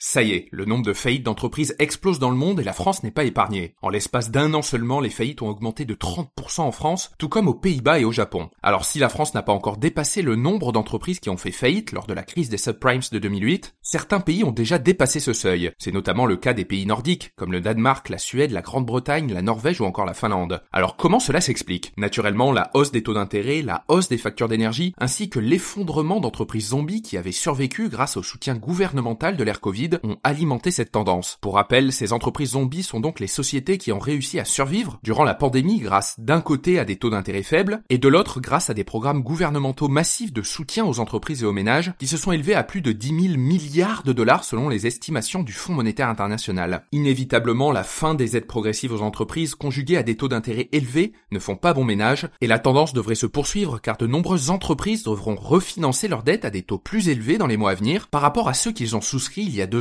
Ça y est, le nombre de faillites d'entreprises explose dans le monde et la France n'est pas épargnée. En l'espace d'un an seulement, les faillites ont augmenté de 30% en France, tout comme aux Pays-Bas et au Japon. Alors si la France n'a pas encore dépassé le nombre d'entreprises qui ont fait faillite lors de la crise des subprimes de 2008, certains pays ont déjà dépassé ce seuil. C'est notamment le cas des pays nordiques, comme le Danemark, la Suède, la Grande-Bretagne, la Norvège ou encore la Finlande. Alors comment cela s'explique? Naturellement, la hausse des taux d'intérêt, la hausse des factures d'énergie, ainsi que l'effondrement d'entreprises zombies qui avaient survécu grâce au soutien gouvernemental de l'ère Covid ont alimenté cette tendance. Pour rappel, ces entreprises zombies sont donc les sociétés qui ont réussi à survivre durant la pandémie grâce d'un côté à des taux d'intérêt faibles et de l'autre grâce à des programmes gouvernementaux massifs de soutien aux entreprises et aux ménages qui se sont élevés à plus de 10 000 milliards de dollars selon les estimations du Fonds monétaire international. Inévitablement, la fin des aides progressives aux entreprises conjuguées à des taux d'intérêt élevés ne font pas bon ménage et la tendance devrait se poursuivre car de nombreuses entreprises devront refinancer leurs dettes à des taux plus élevés dans les mois à venir par rapport à ceux qu'ils ont souscrits il y a deux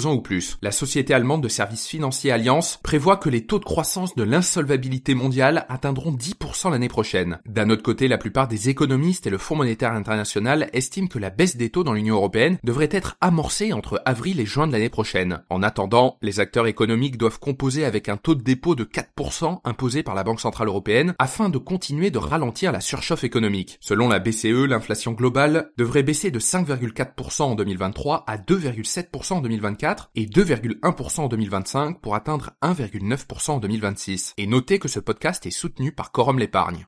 La société allemande de services financiers Allianz prévoit que les taux de croissance de l'insolvabilité mondiale atteindront 10% l'année prochaine. D'un autre côté, la plupart des économistes et le Fonds monétaire international estiment que la baisse des taux dans l'Union européenne devrait être amorcée entre avril et juin de l'année prochaine. En attendant, les acteurs économiques doivent composer avec un taux de dépôt de 4% imposé par la Banque Centrale Européenne afin de continuer de ralentir la surchauffe économique. Selon la BCE, l'inflation globale devrait baisser de 5,4% en 2023 à 2,7% en 2024 et 2,1% en 2025 pour atteindre 1,9% en 2026. Et notez que ce podcast est soutenu par Quorum l'épargne.